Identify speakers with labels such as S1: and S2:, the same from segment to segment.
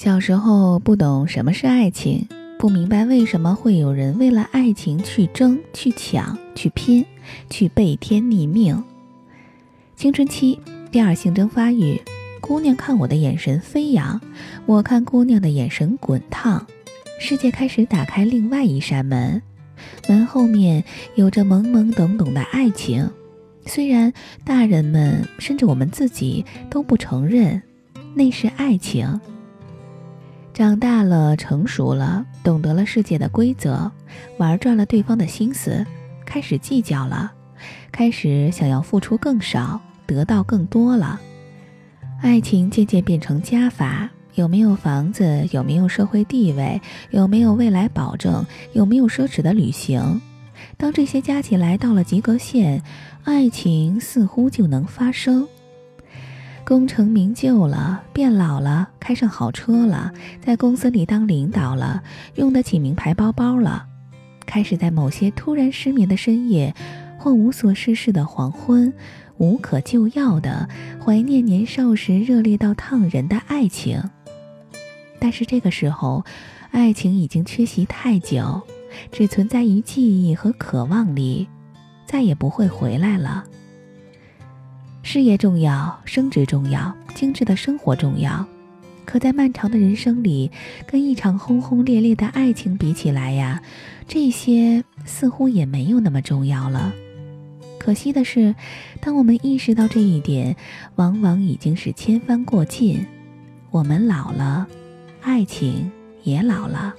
S1: 小时候不懂什么是爱情，不明白为什么会有人为了爱情去争、去抢、去拼、去背天逆命。青春期第二性征发育，姑娘看我的眼神飞扬，我看姑娘的眼神滚烫，世界开始打开另外一扇门，门后面有着懵懵懂懂的爱情，虽然大人们甚至我们自己都不承认，那是爱情。长大了，成熟了，懂得了世界的规则，玩转了对方的心思，开始计较了，开始想要付出更少，得到更多了。爱情渐渐变成加法：有没有房子？有没有社会地位？有没有未来保证？有没有奢侈的旅行？当这些加起来到了及格线，爱情似乎就能发生。功成名就了，变老了，开上好车了，在公司里当领导了，用得起名牌包包了，开始在某些突然失眠的深夜，或无所事事的黄昏，无可救药的怀念年少时热烈到烫人的爱情。但是这个时候，爱情已经缺席太久，只存在于记忆和渴望里，再也不会回来了。事业重要，升职重要，精致的生活重要，可在漫长的人生里，跟一场轰轰烈烈的爱情比起来呀，这些似乎也没有那么重要了。可惜的是，当我们意识到这一点，往往已经是千帆过尽。我们老了，爱情也老了。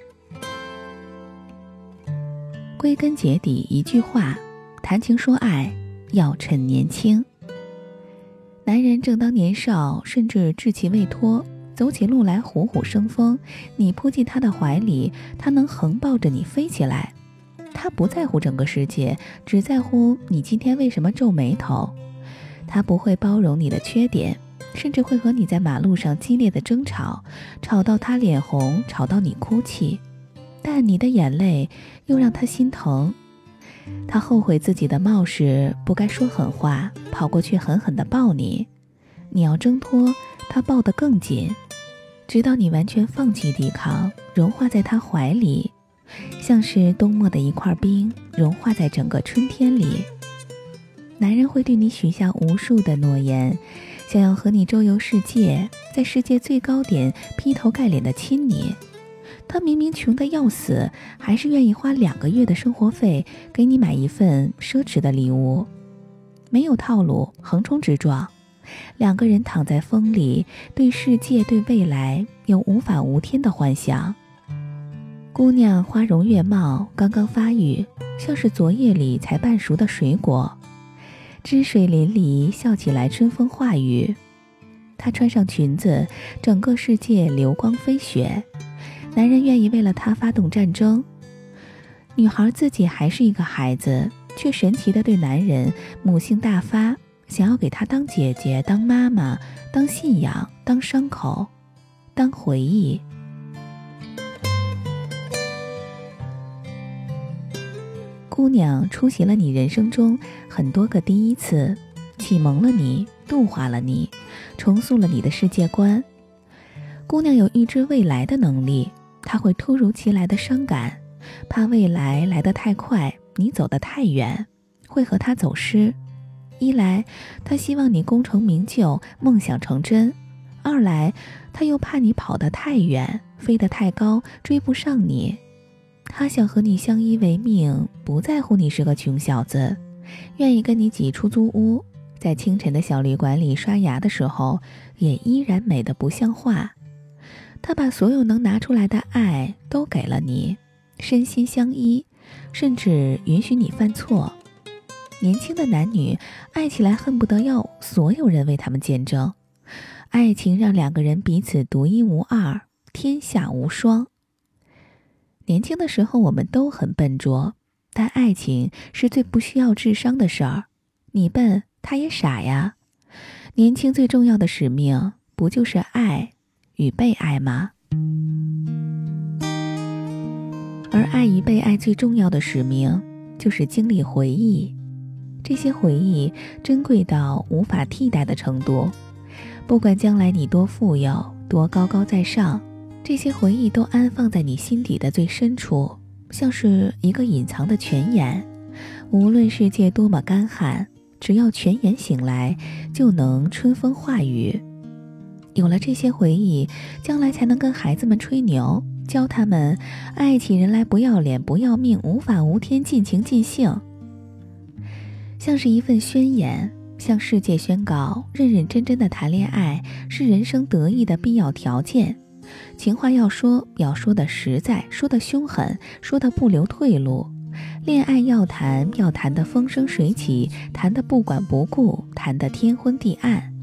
S1: 归根结底，一句话：谈情说爱要趁年轻。男人正当年少，甚至稚气未脱，走起路来虎虎生风。你扑进他的怀里，他能横抱着你飞起来。他不在乎整个世界，只在乎你今天为什么皱眉头。他不会包容你的缺点，甚至会和你在马路上激烈的争吵，吵到他脸红，吵到你哭泣。但你的眼泪又让他心疼。他后悔自己的冒失，不该说狠话，跑过去狠狠地抱你。你要挣脱，他抱得更紧，直到你完全放弃抵抗，融化在他怀里，像是冬末的一块冰，融化在整个春天里。男人会对你许下无数的诺言，想要和你周游世界，在世界最高点劈头盖脸的亲你。他明明穷得要死，还是愿意花两个月的生活费给你买一份奢侈的礼物。没有套路，横冲直撞，两个人躺在风里，对世界、对未来有无法无天的幻想。姑娘花容月貌，刚刚发育，像是昨夜里才半熟的水果，汁水淋漓，笑起来春风化雨。她穿上裙子，整个世界流光飞雪。男人愿意为了她发动战争，女孩自己还是一个孩子，却神奇的对男人母性大发，想要给他当姐姐、当妈妈、当信仰、当伤口、当回忆。姑娘出席了你人生中很多个第一次，启蒙了你，度化了你，重塑了你的世界观。姑娘有预知未来的能力。他会突如其来的伤感，怕未来来得太快，你走得太远，会和他走失。一来，他希望你功成名就，梦想成真；二来，他又怕你跑得太远，飞得太高，追不上你。他想和你相依为命，不在乎你是个穷小子，愿意跟你挤出租屋，在清晨的小旅馆里刷牙的时候，也依然美得不像话。他把所有能拿出来的爱都给了你，身心相依，甚至允许你犯错。年轻的男女爱起来恨不得要所有人为他们见证，爱情让两个人彼此独一无二，天下无双。年轻的时候我们都很笨拙，但爱情是最不需要智商的事儿。你笨，他也傻呀。年轻最重要的使命不就是爱？与被爱吗？而爱与被爱最重要的使命，就是经历回忆。这些回忆珍贵到无法替代的程度。不管将来你多富有，多高高在上，这些回忆都安放在你心底的最深处，像是一个隐藏的泉眼。无论世界多么干旱，只要泉眼醒来，就能春风化雨。有了这些回忆，将来才能跟孩子们吹牛，教他们爱起人来不要脸、不要命、无法无天、尽情尽兴。像是一份宣言，向世界宣告：认认真真的谈恋爱是人生得意的必要条件。情话要说，要说的实在，说的凶狠，说的不留退路。恋爱要谈，要谈的风生水起，谈的不管不顾，谈的天昏地暗。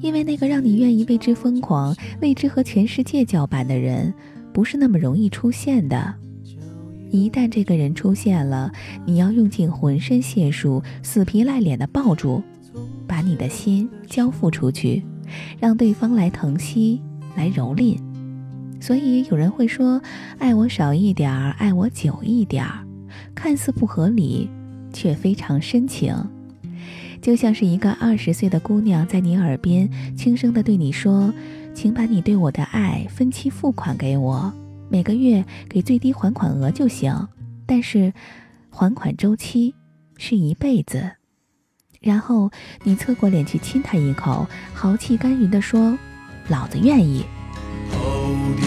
S1: 因为那个让你愿意为之疯狂、为之和全世界叫板的人，不是那么容易出现的。一旦这个人出现了，你要用尽浑身解数，死皮赖脸的抱住，把你的心交付出去，让对方来疼惜、来蹂躏。所以有人会说：“爱我少一点儿，爱我久一点儿。”看似不合理，却非常深情，就像是一个二十岁的姑娘在你耳边轻声的对你说：“请把你对我的爱分期付款给我，每个月给最低还款额就行，但是还款周期是一辈子。”然后你侧过脸去亲她一口，豪气干云的说：“老子愿意。”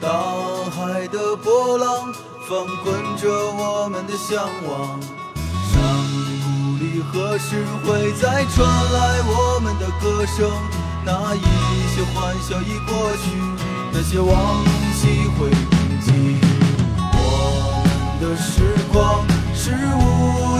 S2: 大海的波浪翻滚着我们的向往。山谷里何时会再传来我们的歌声？那一些欢笑已过去，那些往昔会铭记。我们的时光是无